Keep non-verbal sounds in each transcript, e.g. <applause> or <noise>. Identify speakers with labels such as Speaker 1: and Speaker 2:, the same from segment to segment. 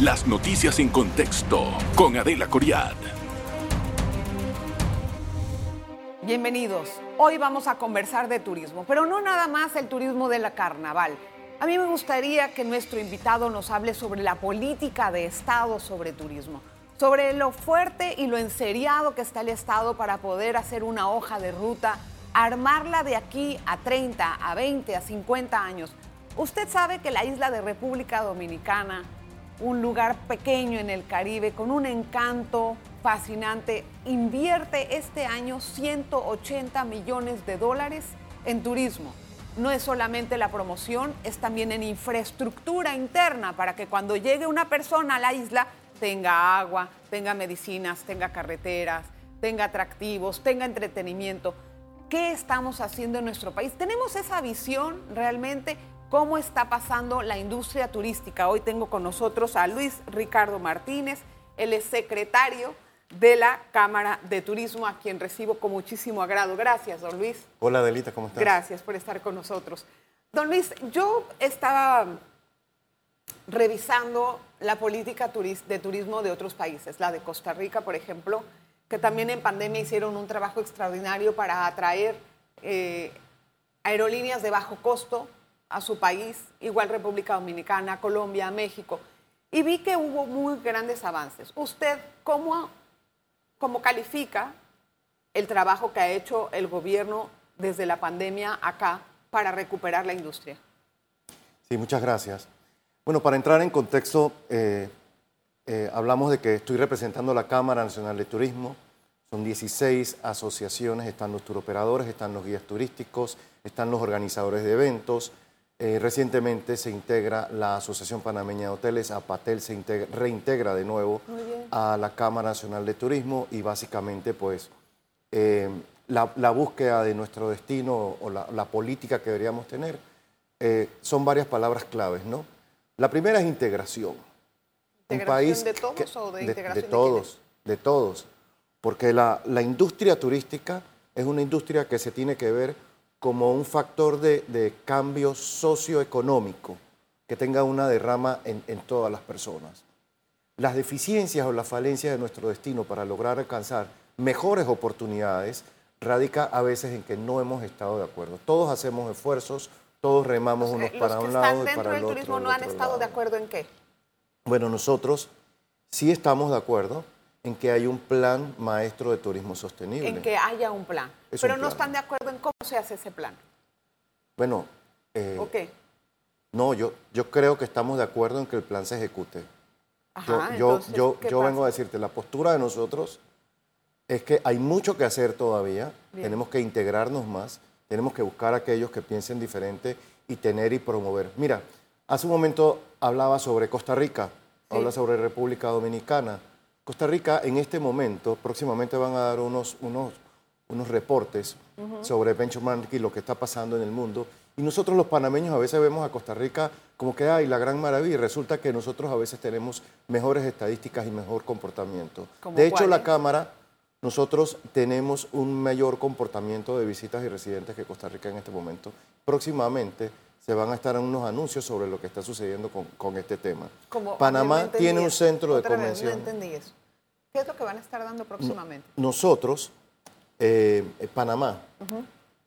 Speaker 1: Las noticias en contexto con Adela Coriad.
Speaker 2: Bienvenidos. Hoy vamos a conversar de turismo, pero no nada más el turismo de la carnaval. A mí me gustaría que nuestro invitado nos hable sobre la política de Estado sobre turismo, sobre lo fuerte y lo enseriado que está el Estado para poder hacer una hoja de ruta, armarla de aquí a 30, a 20, a 50 años. Usted sabe que la isla de República Dominicana, un lugar pequeño en el Caribe con un encanto fascinante, invierte este año 180 millones de dólares en turismo. No es solamente la promoción, es también en infraestructura interna para que cuando llegue una persona a la isla tenga agua, tenga medicinas, tenga carreteras, tenga atractivos, tenga entretenimiento. ¿Qué estamos haciendo en nuestro país? ¿Tenemos esa visión realmente? Cómo está pasando la industria turística. Hoy tengo con nosotros a Luis Ricardo Martínez, él es secretario de la Cámara de Turismo, a quien recibo con muchísimo agrado. Gracias, don Luis.
Speaker 3: Hola, Adelita, ¿cómo estás?
Speaker 2: Gracias por estar con nosotros. Don Luis, yo estaba revisando la política de turismo de otros países, la de Costa Rica, por ejemplo, que también en pandemia hicieron un trabajo extraordinario para atraer eh, aerolíneas de bajo costo a su país, igual República Dominicana, Colombia, México, y vi que hubo muy grandes avances. ¿Usted cómo, cómo califica el trabajo que ha hecho el gobierno desde la pandemia acá para recuperar la industria?
Speaker 3: Sí, muchas gracias. Bueno, para entrar en contexto, eh, eh, hablamos de que estoy representando la Cámara Nacional de Turismo. Son 16 asociaciones, están los turoperadores, están los guías turísticos, están los organizadores de eventos, eh, recientemente se integra la Asociación Panameña de Hoteles, APATEL se reintegra de nuevo a la Cámara Nacional de Turismo y básicamente pues eh, la, búsqueda de nuestro destino o la, política que deberíamos tener eh, son varias palabras claves, ¿no? La primera es integración.
Speaker 2: ¿Integración de todos o de, integración de,
Speaker 3: de todos? De, todos, porque la, la industria turística es una industria que se tiene que ver como un factor de, cambio socioeconómico que tenga una derrama en, todas las personas. Las deficiencias o las falencias de nuestro destino para lograr alcanzar mejores oportunidades radica a veces en que no hemos estado de acuerdo. Todos hacemos esfuerzos, todos remamos unos para un lado y para el otro.
Speaker 2: ¿Los turismo no han estado de acuerdo en qué?
Speaker 3: Bueno, nosotros sí estamos de acuerdo en que hay un plan maestro de turismo sostenible.
Speaker 2: En que haya un plan. Pero no están de acuerdo en cómo se hace ese plan.
Speaker 3: Bueno. Eh, No, yo, yo creo que estamos de acuerdo en que el plan se ejecute. Ajá, yo yo, yo, vengo a decirte, la postura de nosotros es que hay mucho que hacer todavía, tenemos que integrarnos más, tenemos que buscar a aquellos que piensen diferente y tener y promover. Mira, hace un momento hablaba sobre Costa Rica, habla sobre República Dominicana. Costa Rica en este momento, próximamente van a dar unos, unos, unos reportes sobre benchmark y lo que está pasando en el mundo. Y nosotros los panameños a veces vemos a Costa Rica como que hay la gran maravilla y resulta que nosotros a veces tenemos mejores estadísticas y mejor comportamiento. De hecho, la Cámara, nosotros tenemos un mayor comportamiento de visitas y residentes que Costa Rica en este momento. Próximamente se van a estar unos anuncios sobre lo que está sucediendo con, este tema. Panamá tiene un centro de convención.
Speaker 2: no entendí eso. ¿Qué es lo que van a estar dando próximamente?
Speaker 3: nosotros, eh, Panamá,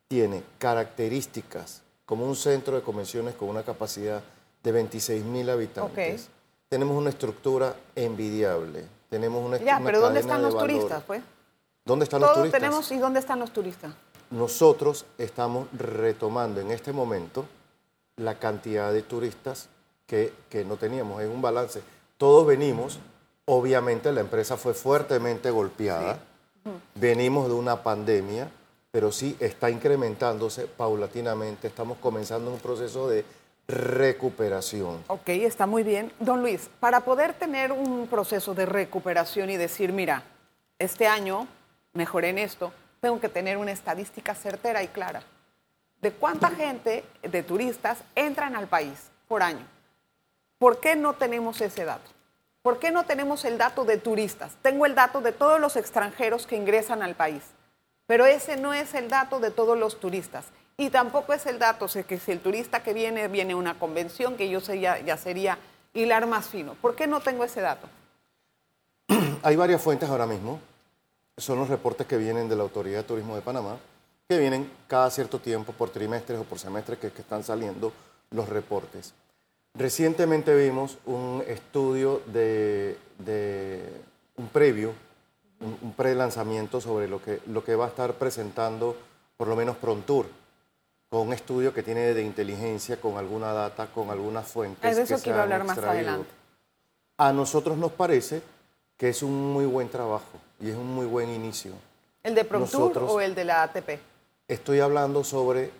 Speaker 3: tiene características como un centro de convenciones con una capacidad de 26 mil habitantes. Tenemos una estructura envidiable. Tenemos una,
Speaker 2: ya, pero ¿dónde están los turistas, pues?
Speaker 3: ¿Dónde están los turistas?
Speaker 2: tenemos y dónde están los turistas.
Speaker 3: Nosotros estamos retomando en este momento la cantidad de turistas que, no teníamos. Es un balance. Todos venimos, obviamente la empresa fue fuertemente golpeada, venimos de una pandemia, pero sí está incrementándose paulatinamente. Estamos comenzando un proceso de recuperación.
Speaker 2: Ok, está muy bien. Don Luis, para poder tener un proceso de recuperación y decir, mira, este año mejoré en esto, tengo que tener una estadística certera y clara de cuánta gente de turistas entran al país por año. ¿Por qué no tenemos ese dato? ¿Por qué no tenemos el dato de turistas? Tengo el dato de todos los extranjeros que ingresan al país, pero ese no es el dato de todos los turistas. Y tampoco es el dato de que si el turista que viene viene a una convención, que yo sé ya, sería hilar más fino. ¿Por qué no tengo ese dato? <clears throat>
Speaker 3: Hay varias fuentes ahora mismo. Son los reportes que vienen de la Autoridad de Turismo de Panamá, que vienen cada cierto tiempo, por trimestres o por semestres, que, están saliendo los reportes. Recientemente vimos un estudio de, un previo, un, pre-lanzamiento sobre lo que, lo que va a estar presentando por lo menos Prontour, con un estudio que tiene de inteligencia, con alguna data, con algunas fuentes.
Speaker 2: Es de eso que, a hablar más adelante.
Speaker 3: A nosotros nos parece que es un muy buen trabajo y es un muy buen inicio.
Speaker 2: ¿El de Prontour o el de la ATP?
Speaker 3: Estoy hablando sobre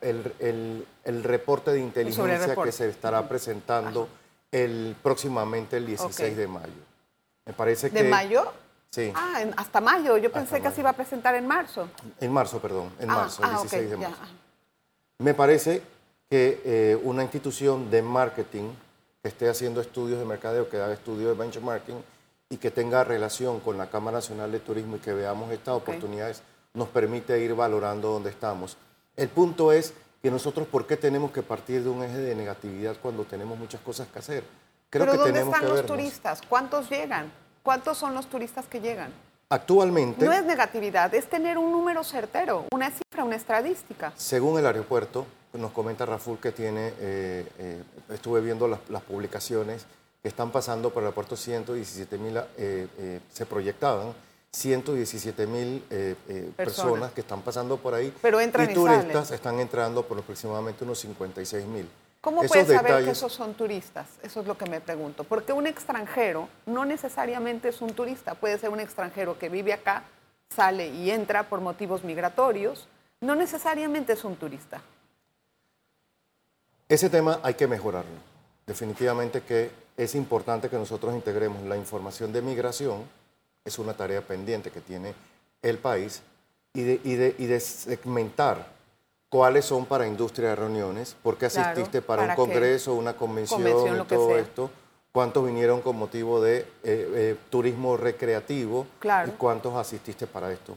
Speaker 3: el, reporte de inteligencia que se estará presentando el, próximamente el 16 de mayo. Me parece
Speaker 2: ¿De mayo?
Speaker 3: Sí.
Speaker 2: Ah, hasta mayo. Yo pensé que se iba a presentar en marzo.
Speaker 3: En marzo, perdón. En ah, marzo, el 16 ah, de marzo. Me parece que eh, una institución de marketing que esté haciendo estudios de mercadeo, que haga estudios de benchmarking y que tenga relación con la Cámara Nacional de Turismo y que veamos estas oportunidades, nos permite ir valorando dónde estamos. El punto es que nosotros, ¿por qué tenemos que partir de un eje de negatividad cuando tenemos muchas cosas que hacer?
Speaker 2: Creo ¿Pero que dónde están los turistas? ¿Cuántos llegan? ¿Cuántos son los turistas que llegan?
Speaker 3: Actualmente...
Speaker 2: No es negatividad, es tener un número certero, una cifra, una estadística.
Speaker 3: Según el aeropuerto, nos comenta Raful que tiene, eh, eh, estuve viendo las, publicaciones que están pasando por el aeropuerto 117 mil, eh, se proyectaban 117 mil personas. que están pasando por ahí.
Speaker 2: Pero entran
Speaker 3: y, turistas están entrando por aproximadamente unos 56 mil.
Speaker 2: ¿Cómo puedes saber que esos son turistas? Eso es lo que me pregunto. Porque un extranjero no necesariamente es un turista, puede ser un extranjero que vive acá, sale y entra por motivos migratorios, no necesariamente es un turista.
Speaker 3: Ese tema hay que mejorarlo. Definitivamente que es importante que nosotros integremos la información de migración, es una tarea pendiente que tiene el país, y de, y de segmentar cuáles son para industria de reuniones, por qué asististe para, un congreso, una convención, y todo esto, cuántos vinieron con motivo de eh, eh, turismo recreativo y cuántos asististe para esto.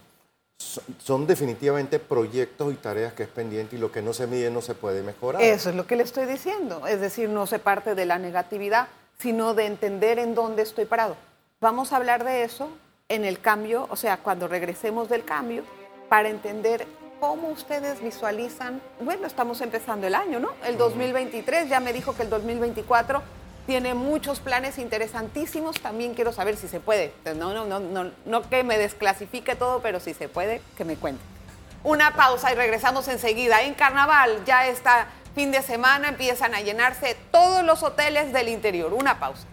Speaker 3: Son, definitivamente proyectos y tareas que es pendiente y lo que no se mide no se puede mejorar.
Speaker 2: Eso es lo que le estoy diciendo, es decir, no se parte de la negatividad, sino de entender en dónde estoy parado. Vamos a hablar de eso en el cambio, o sea, cuando regresemos del cambio, para entender ¿Cómo ustedes visualizan? Bueno, estamos empezando el año, ¿no? El 2023, ya me dijo que el 2024 tiene muchos planes interesantísimos. También quiero saber si se puede. No, no, no, no, no que me desclasifique todo, pero si se puede, que me cuente. Una pausa y regresamos enseguida. En carnaval, ya está fin de semana, empiezan a llenarse todos los hoteles del interior. Una pausa.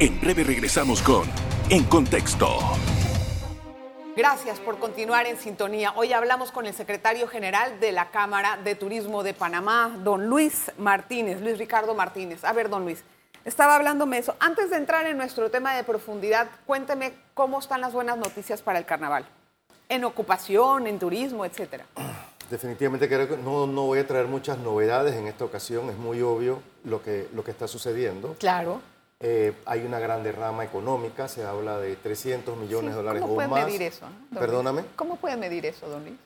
Speaker 1: En breve regresamos con En Contexto.
Speaker 2: Gracias por continuar en sintonía. Hoy hablamos con el secretario general de la Cámara de Turismo de Panamá, don Luis Martínez, Luis Ricardo Martínez. A ver, don Luis, estaba hablándome eso. Antes de entrar en nuestro tema de profundidad, cuénteme cómo están las buenas noticias para el carnaval. En ocupación, en turismo, etcétera. <clears throat>
Speaker 3: Definitivamente creo que no, no voy a traer muchas novedades en esta ocasión. Es muy obvio lo que, lo que está sucediendo.
Speaker 2: Claro.
Speaker 3: Eh, hay una gran derrama económica, se habla de 300 millones de dólares
Speaker 2: ¿cómo
Speaker 3: o
Speaker 2: más. medir eso?
Speaker 3: Perdóname.
Speaker 2: ¿Cómo puede medir eso, don Luis?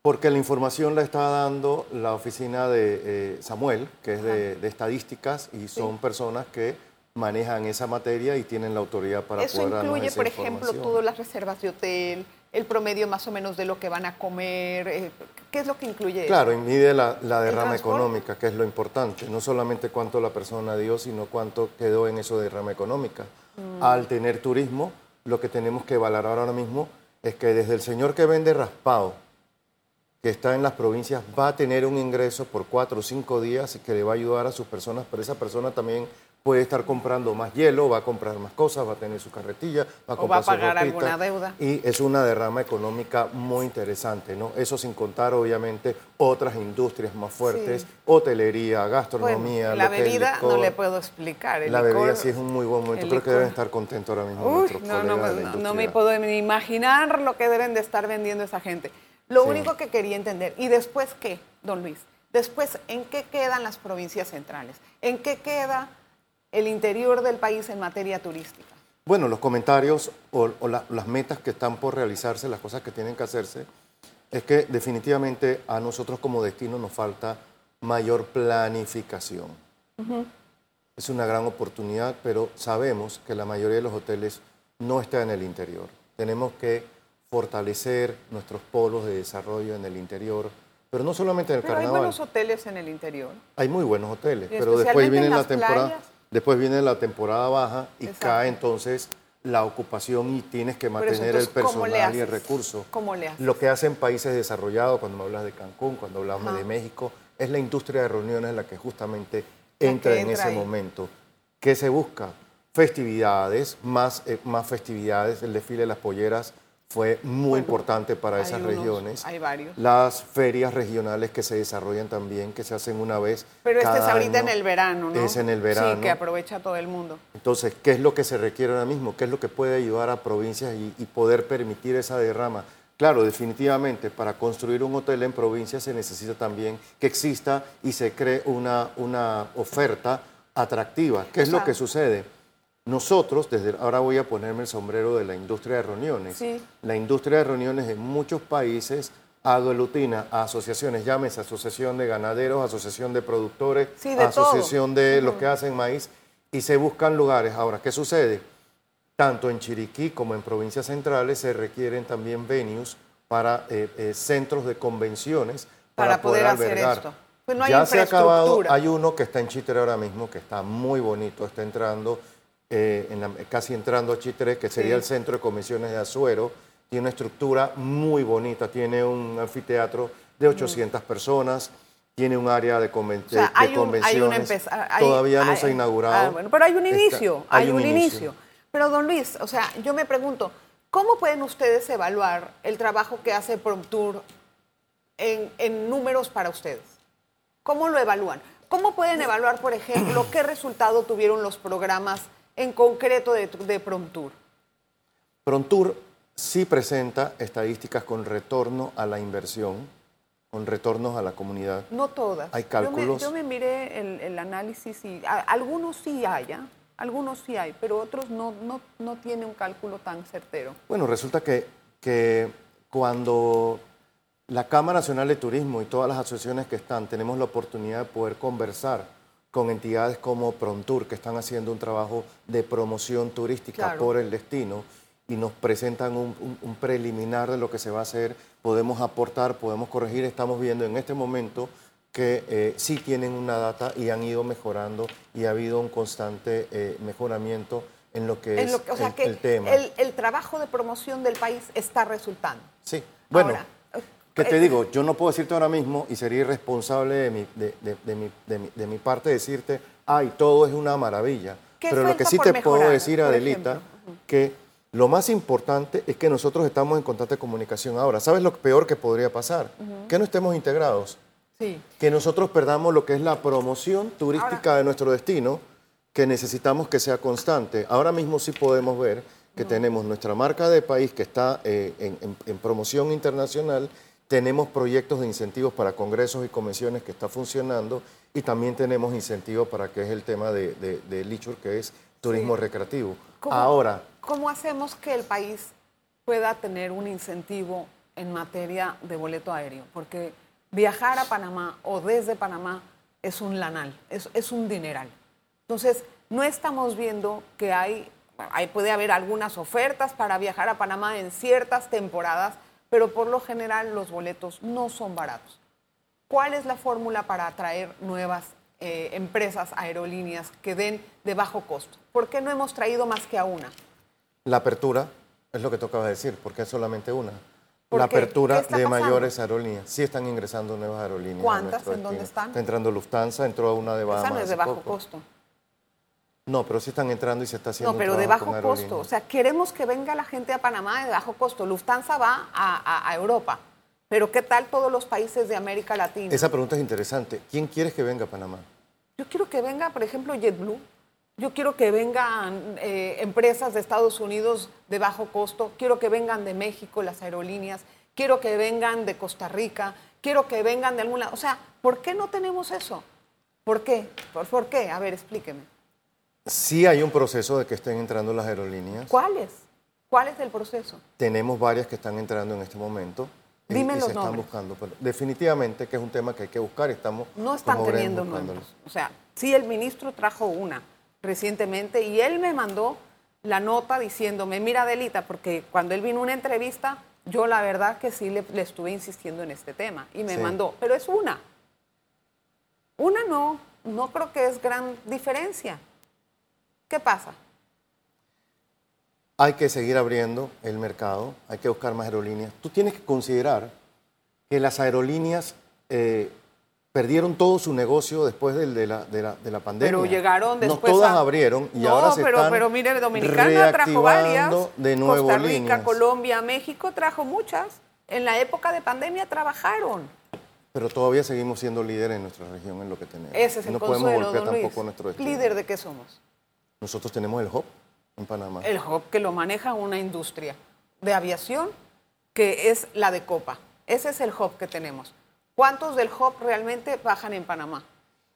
Speaker 3: Porque la información la está dando la oficina de eh, Samuel, que es de, estadísticas, y son personas que manejan esa materia y tienen la autoridad para
Speaker 2: eso
Speaker 3: poder
Speaker 2: incluye, por ejemplo, todas las reservas de hotel, el promedio más o menos de lo que van a comer? Eh, ¿Qué es lo que incluye
Speaker 3: Claro, mide la, derrama económica, que es lo importante. No solamente cuánto la persona dio, sino cuánto quedó en eso de derrama económica. Mm. Al tener turismo, lo que tenemos que valorar ahora mismo es que desde el señor que vende raspado, que está en las provincias, va a tener un ingreso por cuatro o cinco días que le va a ayudar a sus personas, pero esa persona también puede estar comprando más hielo, va a comprar más cosas, va a tener su carretilla, va a comprar
Speaker 2: o va a pagar alguna deuda.
Speaker 3: Y es una derrama económica muy interesante, ¿no? Eso sin contar, obviamente, otras industrias más fuertes, hotelería, gastronomía.
Speaker 2: la bebida no le puedo explicar.
Speaker 3: la bebida sí es un muy buen momento. Creo que deben estar contentos ahora mismo.
Speaker 2: no, no, no, me puedo ni imaginar lo que deben de estar vendiendo esa gente. Lo único que quería entender, ¿y después qué, don Luis? Después, ¿en qué quedan las provincias centrales? ¿En qué queda el interior del país en materia turística?
Speaker 3: Bueno, los comentarios o, las metas que están por realizarse, las cosas que tienen que hacerse, es que definitivamente a nosotros como destino nos falta mayor planificación. Es una gran oportunidad, pero sabemos que la mayoría de los hoteles no está en el interior. Tenemos que fortalecer nuestros polos de desarrollo en el interior, pero no solamente en el carnaval.
Speaker 2: Hay buenos hoteles en el interior.
Speaker 3: Hay muy buenos hoteles, pero después viene la temporada, después viene la temporada baja y cae entonces la ocupación y tienes que mantener el personal y el recurso.
Speaker 2: ¿Cómo le
Speaker 3: Lo que hacen países desarrollados, cuando me hablas de Cancún, cuando hablamos de México, es la industria de reuniones la que justamente entra, en ese momento. ¿Qué se busca? Festividades, más, eh, más festividades, el desfile de las polleras fue muy importante para esas regiones.
Speaker 2: Hay varios.
Speaker 3: Las ferias regionales que se desarrollan también, que se hacen una vez.
Speaker 2: Pero
Speaker 3: este
Speaker 2: es ahorita en el verano, ¿no?
Speaker 3: Es en el verano.
Speaker 2: Sí, que aprovecha todo el mundo.
Speaker 3: Entonces, ¿qué es lo que se requiere ahora mismo? ¿Qué es lo que puede ayudar a provincias y, y poder permitir esa derrama? Claro, definitivamente, para construir un hotel en provincia se necesita también que exista y se cree una, una oferta atractiva. ¿Qué es lo que sucede? Nosotros, desde ahora voy a ponerme el sombrero de la industria de reuniones. La industria de reuniones en muchos países aglutina a asociaciones, llámese asociación de ganaderos, asociación de productores, asociación de los que hacen maíz, y se buscan lugares. Ahora, ¿qué sucede? Tanto en Chiriquí como en provincias centrales se requieren también venues para eh, eh, centros de convenciones para, poder, albergar. Hacer esto. Pues no hay ya se ha acabado, hay uno que está en Chitre ahora mismo, que está muy bonito, está entrando eh, casi entrando a Chitre, que sería el centro de convenciones de Azuero. Tiene una estructura muy bonita, tiene un anfiteatro de 800 mm. personas, tiene un área de, convenciones. Todavía no se ha inaugurado.
Speaker 2: Ah, bueno, pero hay un inicio, hay, un, inicio. Pero don Luis, o sea, yo me pregunto, ¿cómo pueden ustedes evaluar el trabajo que hace Promptour en, en números para ustedes? ¿Cómo lo evalúan? ¿Cómo pueden evaluar, por ejemplo, qué resultado tuvieron los programas en concreto de, de?
Speaker 3: Promptour sí presenta estadísticas con retorno a la inversión, con retornos a la comunidad.
Speaker 2: No todas.
Speaker 3: Hay cálculos.
Speaker 2: Yo me, miré el, análisis y algunos sí hay, ¿ah? algunos sí hay, pero otros no, no, no tienen un cálculo tan certero.
Speaker 3: Bueno, resulta que, que cuando la Cámara Nacional de Turismo y todas las asociaciones que están tenemos la oportunidad de poder conversar con entidades como Prontour, que están haciendo un trabajo de promoción turística por el destino y nos presentan un, preliminar de lo que se va a hacer, podemos aportar, podemos corregir. Estamos viendo en este momento que eh, sí tienen una data y han ido mejorando y ha habido un constante eh, mejoramiento en lo que es el, tema.
Speaker 2: El, trabajo de promoción del país está resultando.
Speaker 3: Sí, bueno. ¿Qué te digo? Yo no puedo decirte ahora mismo y sería irresponsable de mi, de, mi, parte decirte, ay, todo es una maravilla. Pero lo que sí te puedo decir, Adelita, que lo más importante es que nosotros estamos en constante comunicación ahora. ¿Sabes lo peor que podría pasar? Que no estemos integrados. Sí. Que nosotros perdamos lo que es la promoción turística de nuestro destino, que necesitamos que sea constante. Ahora mismo sí podemos ver que tenemos nuestra marca de país que está eh, en promoción internacional tenemos proyectos de incentivos para congresos y convenciones que está funcionando y también tenemos incentivos para que es el tema de, de, que es turismo recreativo. Ahora.
Speaker 2: ¿Cómo hacemos que el país pueda tener un incentivo en materia de boleto aéreo? Porque viajar a Panamá o desde Panamá es un lanal, es, es un dineral. Entonces, no estamos viendo que hay, hay, puede haber algunas ofertas para viajar a Panamá en ciertas temporadas, pero por lo general los boletos no son baratos. ¿Cuál es la fórmula para atraer nuevas eh, empresas aerolíneas que den de bajo costo? ¿Por qué no hemos traído más que a una?
Speaker 3: La apertura, es lo que tocaba decir, porque es solamente una. La apertura de mayores aerolíneas. Sí están ingresando nuevas aerolíneas.
Speaker 2: ¿Cuántas? ¿En dónde están?
Speaker 3: Está entrando Lufthansa, entró una de Bahamas.
Speaker 2: Esa no es de bajo costo.
Speaker 3: No, pero sí están entrando y se está haciendo.
Speaker 2: No, pero de bajo costo. O sea, queremos que venga la gente a Panamá de bajo costo. Lufthansa va a, Europa. Pero ¿qué tal todos los países de América Latina?
Speaker 3: Esa pregunta es interesante. ¿Quién quieres que venga a Panamá?
Speaker 2: Yo quiero que venga, por ejemplo, JetBlue. Yo quiero que vengan eh, empresas de Estados Unidos de bajo costo. Quiero que vengan de México las aerolíneas. Quiero que vengan de Costa Rica. Quiero que vengan de alguna. O sea, ¿por qué no tenemos eso? ¿Por qué? por qué? A ver, explíqueme.
Speaker 3: Sí hay un proceso de que estén entrando las aerolíneas.
Speaker 2: ¿Cuáles? ¿Cuál es el proceso?
Speaker 3: Tenemos varias que están entrando en este momento.
Speaker 2: Dime
Speaker 3: y,
Speaker 2: los
Speaker 3: se están buscando. Pero definitivamente que es un tema que hay que buscar. Estamos
Speaker 2: no están teniendo números. O sea, sí, el ministro trajo una recientemente y él me mandó la nota diciéndome, mira Delita, porque cuando él vino a una entrevista, yo la verdad que sí le, estuve insistiendo en este tema y me mandó, pero es una. Una no, no creo que es gran diferencia. ¿Qué pasa?
Speaker 3: Hay que seguir abriendo el mercado, hay que buscar más aerolíneas. Tú tienes que considerar que las aerolíneas eh, perdieron todo su negocio después de, la, de, la, de la, pandemia.
Speaker 2: Pero llegaron después.
Speaker 3: No todas abrieron y ahora se
Speaker 2: pero,
Speaker 3: están
Speaker 2: pero mire, Dominicana trajo varias.
Speaker 3: De nuevo
Speaker 2: Costa Rica, Colombia, México trajo muchas. En la época de pandemia trabajaron.
Speaker 3: Pero todavía seguimos siendo líderes en nuestra región en lo que tenemos.
Speaker 2: Ese es el
Speaker 3: no
Speaker 2: podemos
Speaker 3: golpear
Speaker 2: don
Speaker 3: tampoco nuestro destino.
Speaker 2: ¿Líder de qué somos?
Speaker 3: Nosotros tenemos el HOP en Panamá.
Speaker 2: El HOP que lo maneja una industria de aviación que es la de Copa. Ese es el HOP que tenemos. ¿Cuántos del HOP realmente bajan en Panamá?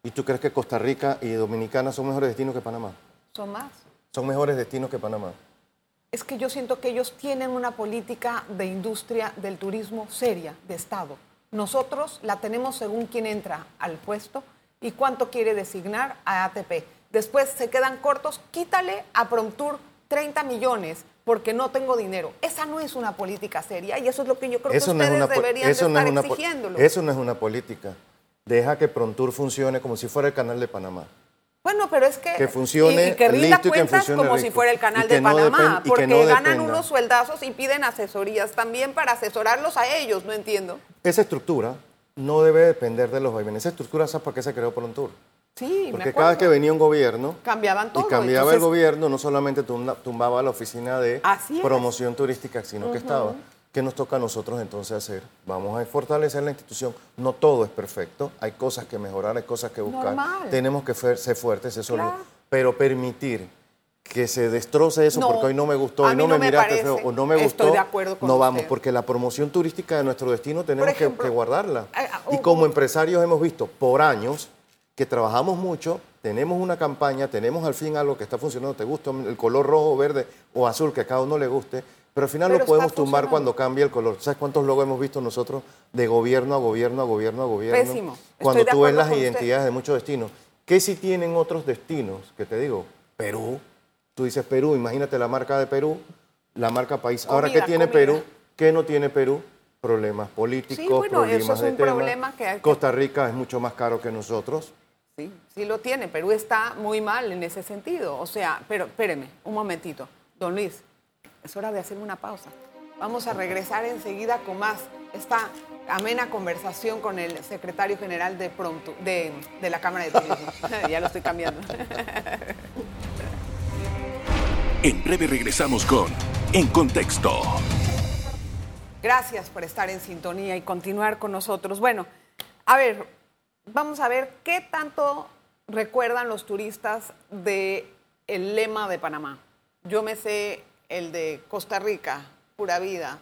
Speaker 3: ¿Y tú crees que Costa Rica y Dominicana son mejores destinos que Panamá?
Speaker 2: Son más.
Speaker 3: Son mejores destinos que Panamá.
Speaker 2: Es que yo siento que ellos tienen una política de industria del turismo seria, de Estado. Nosotros la tenemos según quién entra al puesto y cuánto quiere designar a ATP. Después se quedan cortos, quítale a Promtour 30 millones porque no tengo dinero. Esa no es una política seria y eso es lo que yo creo que ustedes deberían estar exigiéndolo.
Speaker 3: Eso no es una política. Deja que Prontour funcione como si fuera el canal de Panamá.
Speaker 2: Bueno, pero es que,
Speaker 3: que funcione
Speaker 2: y, que rinda cuentas
Speaker 3: como
Speaker 2: si fuera el canal de Panamá, porque ganan unos sueldazos y piden asesorías también para asesorarlos a ellos, no entiendo.
Speaker 3: Esa estructura no debe depender de los vaivenes. Esa estructura, ¿sabes por qué se creó Prontour?
Speaker 2: Sí,
Speaker 3: Porque cada vez que venía un gobierno,
Speaker 2: cambiaban todo.
Speaker 3: Y cambiaba el gobierno, no solamente tumbaba la oficina de promoción turística, sino que estaba. ¿Qué nos toca a nosotros entonces hacer? Vamos a fortalecer la institución. No todo es perfecto, hay cosas que mejorar, hay cosas que buscar. Tenemos que ser fuertes, eso pero permitir que se destroce eso porque hoy no me gustó, hoy no, me, miraste feo, o no me gustó,
Speaker 2: de acuerdo
Speaker 3: no vamos, porque la promoción turística de nuestro destino tenemos que, guardarla. y como empresarios hemos visto por años que trabajamos mucho, tenemos una campaña, tenemos al fin algo que está funcionando, te gusta el color rojo, verde o azul que a cada uno le guste, pero al final lo podemos tumbar cuando cambia el color. ¿Sabes cuántos logos hemos visto nosotros de gobierno a gobierno a gobierno a gobierno?
Speaker 2: Pésimo.
Speaker 3: Cuando tú ves las identidades de muchos destinos. ¿Qué si tienen otros destinos? Que te digo, Perú. Tú dices Perú, imagínate la marca de Perú, la marca país. Ahora, ¿qué tiene Perú? ¿Qué no tiene Perú? Problemas políticos, problemas de tema. Costa Rica es mucho más caro que nosotros.
Speaker 2: Sí, sí lo tiene. Perú está muy mal en ese sentido. O sea, pero espéreme un momentito. Don Luis, es hora de hacer una pausa. Vamos a regresar enseguida con más esta amena conversación con el secretario general de, pronto, de, de la Cámara de Turismo. <laughs> ya lo estoy cambiando. <laughs>
Speaker 1: en breve regresamos con En Contexto.
Speaker 2: Gracias por estar en sintonía y continuar con nosotros. Bueno, a ver, vamos a ver qué tanto recuerdan los turistas de el lema de Panamá. Yo me sé el de Costa Rica, pura vida,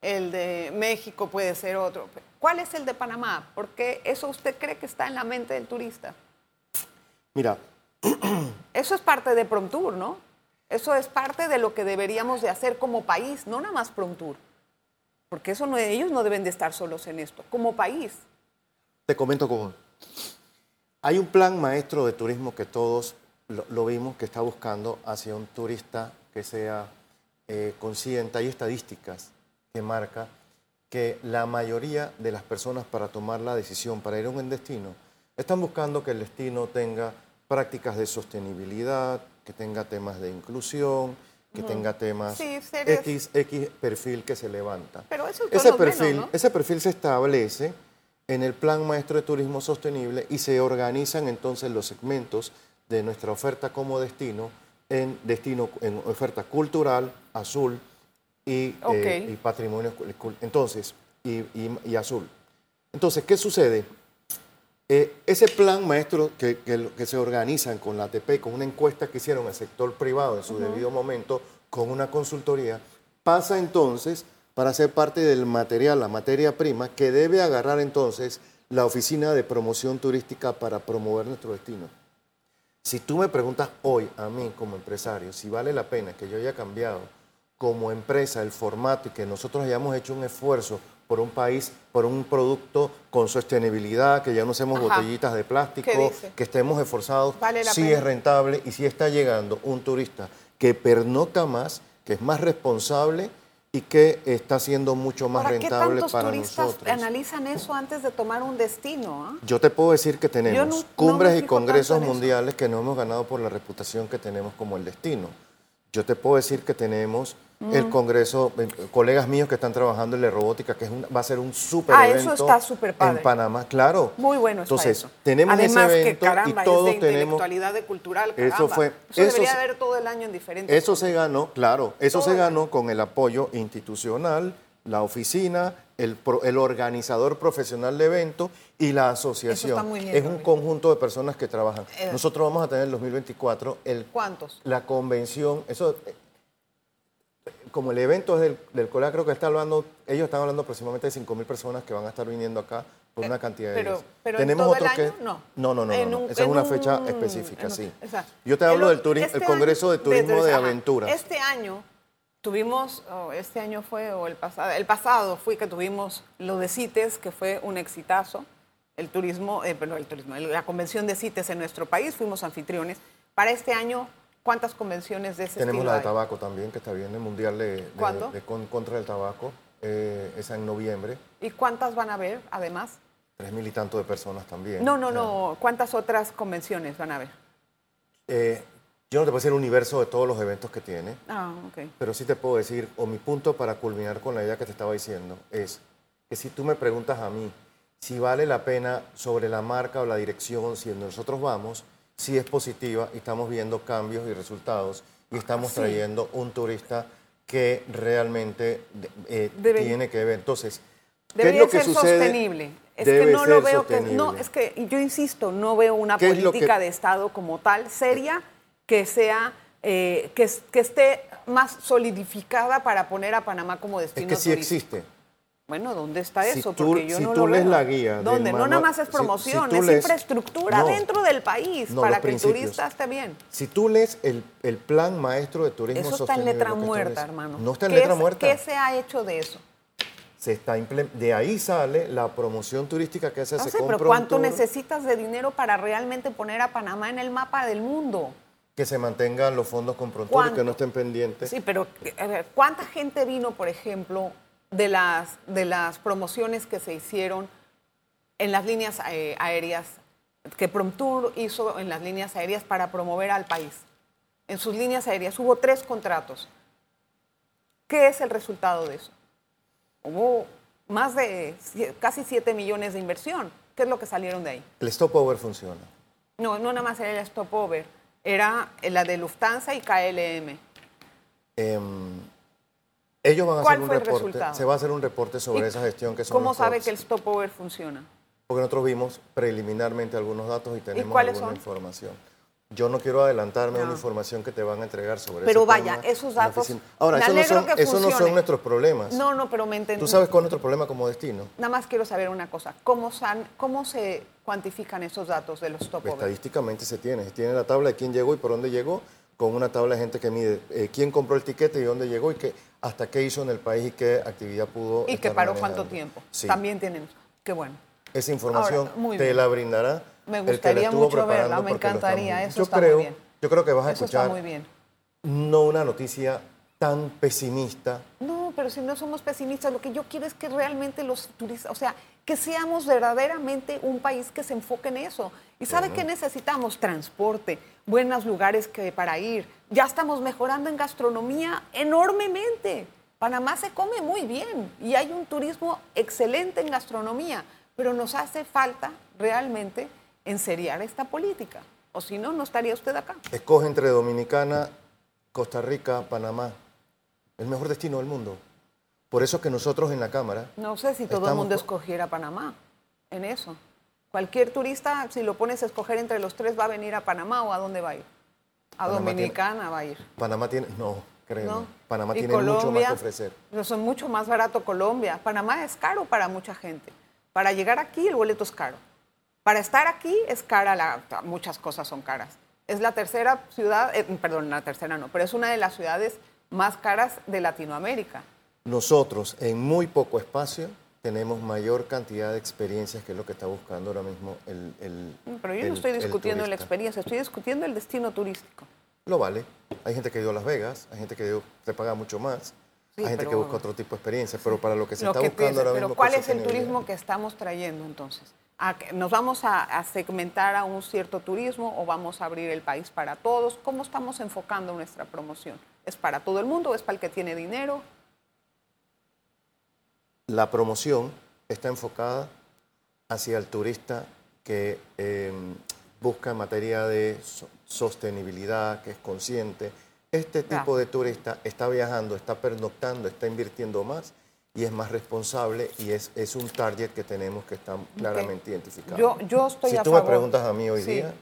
Speaker 2: el de México puede ser otro. ¿Cuál es el de Panamá? Porque eso usted cree que está en la mente del turista.
Speaker 3: Mira. <clears throat>
Speaker 2: Eso es parte de Promtour, ¿no? Eso es parte de lo que deberíamos de hacer como país, no nada más Promtour. Porque eso no, ellos no deben de estar solos en esto, como país.
Speaker 3: Te comento cómo. Hay un plan maestro de turismo que todos lo, vimos que está buscando hacia un turista que sea eh, consciente. Hay estadísticas que marca que la mayoría de las personas para tomar la decisión para ir a un destino están buscando que el destino tenga prácticas de sostenibilidad, que tenga temas de inclusión, que tenga temas X, X perfil que se levanta.
Speaker 2: Pero eso
Speaker 3: ese perfil, ese perfil se establece en el Plan Maestro de Turismo Sostenible y se organizan entonces los segmentos de nuestra oferta como destino en destino en oferta cultural, azul y, eh, patrimonio entonces y, azul. Entonces, ¿qué sucede? Eh, ese plan maestro que, que, se organizan con la ATP, con una encuesta que hicieron el sector privado en su debido momento, con una consultoría, pasa entonces para ser parte del material, la materia prima, que debe agarrar entonces la oficina de promoción turística para promover nuestro destino. Si tú me preguntas hoy a mí como empresario si vale la pena que yo haya cambiado como empresa el formato y que nosotros hayamos hecho un esfuerzo por un país, por un producto con sostenibilidad, que ya no usemos botellitas de plástico, que estemos esforzados, si es rentable y si está llegando un turista que pernocta más, que es más responsable y que está siendo mucho más rentable
Speaker 2: qué
Speaker 3: para
Speaker 2: turistas analizan eso antes de tomar un destino? ¿ah?
Speaker 3: Yo te puedo decir que tenemos cumbres y congresos mundiales que no hemos ganado por la reputación que tenemos como el destino. Yo te puedo decir que tenemos el Congreso, eh, colegas míos que están trabajando en la robótica, que es va a ser un súper
Speaker 2: ah, eso está súper padre.
Speaker 3: en Panamá, claro.
Speaker 2: Muy bueno está
Speaker 3: Entonces, tenemos
Speaker 2: Además,
Speaker 3: ese evento
Speaker 2: que, caramba,
Speaker 3: y todos
Speaker 2: es de
Speaker 3: tenemos
Speaker 2: intelectualidad de cultural, caramba. Eso fue eso, debería haber todo el año en diferentes
Speaker 3: Eso se ganó, claro, eso se ganó con el apoyo institucional, la oficina, el, el organizador profesional de eventos y la asociación. es un conjunto de personas que trabajan. Eh. Nosotros vamos a tener en el 2024 el
Speaker 2: ¿Cuántos?
Speaker 3: La convención, eso como el evento es del, del creo que está hablando, ellos están hablando aproximadamente de 5.000 personas que van a estar viniendo acá por una cantidad de
Speaker 2: días. Pero Tenemos otro que no.
Speaker 3: No, no, no, esa es una fecha específica, sí. Yo te hablo del turismo, el este Congreso de Turismo de, Aventuras.
Speaker 2: Este año tuvimos, este año fue o el pasado, el pasado fue que tuvimos lo de CITES, que fue un exitazo. El turismo, eh, el turismo, la convención de CITES en nuestro país, fuimos anfitriones. Para este año ¿Cuántas convenciones de ese
Speaker 3: Tenemos la de tabaco también, que está bien, el Mundial de, de, contra del tabaco, eh, esa en noviembre.
Speaker 2: ¿Y cuántas van a haber, además?
Speaker 3: Tres mil y tanto de personas también.
Speaker 2: No, no, no. ¿Cuántas otras convenciones van a haber?
Speaker 3: Eh, yo no te puedo decir el universo de todos los eventos que tiene.
Speaker 2: Ah, ok.
Speaker 3: Pero sí te puedo decir, o mi punto para culminar con la idea que te estaba diciendo, es que si tú me preguntas a mí si vale la pena sobre la marca o la dirección, si nosotros vamos, sí es positiva y estamos viendo cambios y resultados y estamos trayendo un turista que realmente eh, tiene que ver. Entonces,
Speaker 2: ¿qué es lo que ser sostenible. Es que no lo veo que no, es que yo insisto, no veo una política de Estado como tal seria que sea eh, que, que, esté más solidificada para poner a Panamá como destino
Speaker 3: es que sí existe.
Speaker 2: Bueno, ¿dónde está eso?
Speaker 3: Tú, Porque yo si no tú lees la guía.
Speaker 2: ¿Dónde? no nada más es promoción, es infraestructura dentro del país para que el turista esté bien.
Speaker 3: Si tú lees el, el, plan maestro de turismo
Speaker 2: Eso está en letra muerta, hermano.
Speaker 3: No está en letra muerta.
Speaker 2: ¿Qué se ha hecho de eso?
Speaker 3: Se está de ahí sale la promoción turística que hace
Speaker 2: no sé, pero ¿cuánto necesitas de dinero para realmente poner a Panamá en el mapa del mundo?
Speaker 3: Que se mantengan los fondos con y que no estén pendientes.
Speaker 2: Sí, pero ¿cuánta gente vino, por ejemplo, de las, de las promociones que se hicieron en las líneas eh, aéreas, que Promtour hizo en las líneas aéreas para promover al país. En sus líneas aéreas hubo tres contratos. ¿Qué es el resultado de eso? Hubo más de casi 7 millones de inversión. ¿Qué es lo que salieron de ahí?
Speaker 3: El stopover funciona.
Speaker 2: No, no nada más era el stopover, era la de Lufthansa y KLM.
Speaker 3: Em, ellos van a hacer un reporte, se va a hacer un reporte sobre esa gestión que son
Speaker 2: ¿Cómo sabe que el stopover funciona?
Speaker 3: Porque nosotros vimos preliminarmente algunos datos y tenemos alguna información. Yo no quiero adelantarme a una información que te van a entregar sobre
Speaker 2: Pero vaya, esos datos.
Speaker 3: Ahora, eso, no son, eso no son, nuestros problemas.
Speaker 2: No, no, pero me entendí.
Speaker 3: ¿Tú sabes cuál es nuestro problema como destino?
Speaker 2: Nada más quiero saber una cosa. ¿Cómo, san, cómo se cuantifican esos datos de los stopovers?
Speaker 3: Estadísticamente se tiene. Se tiene la tabla de quién llegó y por dónde llegó, con una tabla de gente que mide eh, quién compró el tiquete y dónde llegó y que hasta qué hizo en el país y qué actividad pudo.
Speaker 2: Y que paró cuánto tiempo. También tienen. Qué bueno.
Speaker 3: Esa información te la brindará.
Speaker 2: Me gustaría mucho verla, me encantaría. Eso
Speaker 3: yo
Speaker 2: está
Speaker 3: creo,
Speaker 2: muy bien.
Speaker 3: Yo creo que vas a
Speaker 2: Eso
Speaker 3: escuchar.
Speaker 2: Está muy bien.
Speaker 3: No una noticia tan pesimista.
Speaker 2: No, pero si no somos pesimistas, lo que yo quiero es que realmente los turistas, o sea, que seamos verdaderamente un país que se enfoque en eso. ¿Y sabe qué necesitamos? Transporte, buenos lugares que, para ir, ya estamos mejorando en gastronomía enormemente. Panamá se come muy bien y hay un turismo excelente en gastronomía, pero nos hace falta realmente enseriar esta política. O si no, no estaría usted acá.
Speaker 3: Escoge entre Dominicana, Costa Rica, Panamá. El mejor destino del mundo. Por eso que nosotros en la Cámara...
Speaker 2: No sé si todo el mundo escogiera Panamá en eso. Cualquier turista, si lo pones a escoger entre los tres, va a venir a Panamá o a dónde va a ir. A Dominicana va a ir.
Speaker 3: Panamá tiene, no, creo. Panamá tiene mucho más que ofrecer.
Speaker 2: Pero son mucho más barato Colombia. Panamá es caro para mucha gente. Para llegar aquí el boleto es caro. Para estar aquí es cara, la, muchas cosas son caras. Es la tercera ciudad, eh, perdón, la tercera no, pero es una de las ciudades más caras de Latinoamérica.
Speaker 3: Nosotros, en muy poco espacio, tenemos mayor cantidad de experiencias, que es lo que está buscando ahora mismo el...
Speaker 2: Mm, Pero yo no estoy discutiendo la experiencia, estoy discutiendo el destino turístico.
Speaker 3: Lo vale. Hay gente que dio a Las Vegas, hay gente que te paga mucho más, hay gente que busca otro tipo de experiencia, pero para lo que se está buscando ahora mismo...
Speaker 2: Pero ¿cuál es el turismo que estamos trayendo entonces? ¿Nos vamos a, segmentar a un cierto turismo o vamos a abrir el país para todos? ¿Cómo estamos enfocando nuestra promoción? ¿Es para todo el mundo es para el que tiene dinero?
Speaker 3: La promoción está enfocada hacia el turista que em, busca en materia de sostenibilidad, que es consciente. Este tipo de turista está viajando, está pernoctando, está invirtiendo más y es más responsable y es, es un target que tenemos que está claramente identificado.
Speaker 2: Yo, yo estoy
Speaker 3: si
Speaker 2: tú
Speaker 3: me preguntas a mí hoy día,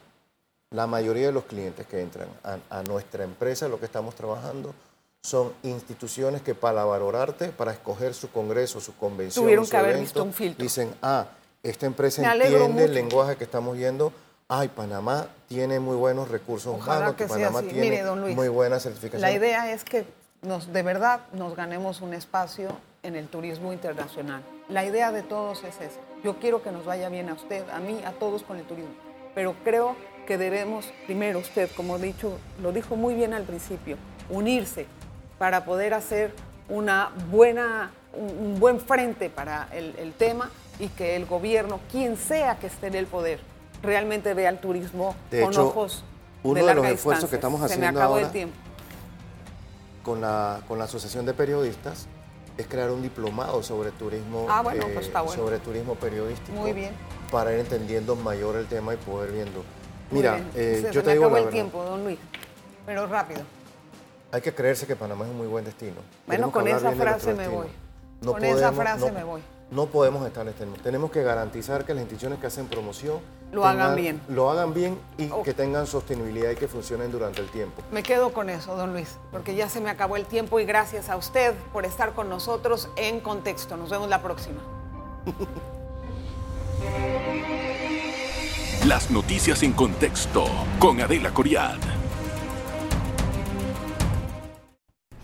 Speaker 3: la mayoría de los clientes que entran a, nuestra empresa, lo que estamos trabajando, son instituciones que para valorarte, para escoger su congreso, su convención,
Speaker 2: Tuvieron que haber visto un filtro.
Speaker 3: Dicen, ah, esta empresa entiende el lenguaje que estamos yendo. Ay, Panamá tiene muy buenos recursos
Speaker 2: humanos, que Panamá tiene
Speaker 3: muy buena certificación.
Speaker 2: La idea es que nos, de verdad nos ganemos un espacio en el turismo internacional. La idea de todos es esa. Yo quiero que nos vaya bien a usted, a mí, a todos con el turismo. Pero creo que debemos, primero usted, como dicho, lo dijo muy bien al principio, unirse para poder hacer una buena, un, buen frente para el, tema y que el gobierno, quien sea que esté en el poder, realmente vea el turismo con ojos
Speaker 3: uno de, los esfuerzos que estamos haciendo
Speaker 2: Se me tiempo.
Speaker 3: Con la, con la Asociación de Periodistas es crear un diplomado sobre turismo,
Speaker 2: ah, pues eh,
Speaker 3: sobre turismo periodístico.
Speaker 2: Muy bien.
Speaker 3: Para ir entendiendo mayor el tema y poder viendo. Mira,
Speaker 2: eh, yo te digo el tiempo, don Luis, pero rápido.
Speaker 3: Hay que creerse que Panamá es un muy buen destino.
Speaker 2: Bueno, con esa frase me voy. con esa frase me voy.
Speaker 3: No podemos estar en este Tenemos que garantizar que las instituciones que hacen promoción
Speaker 2: lo hagan bien.
Speaker 3: Lo hagan bien y que tengan sostenibilidad y que funcionen durante el tiempo.
Speaker 2: Me quedo con eso, don Luis, porque ya se me acabó el tiempo y gracias a usted por estar con nosotros en Contexto. Nos vemos la próxima.
Speaker 1: Las noticias en contexto con Adela Coriad.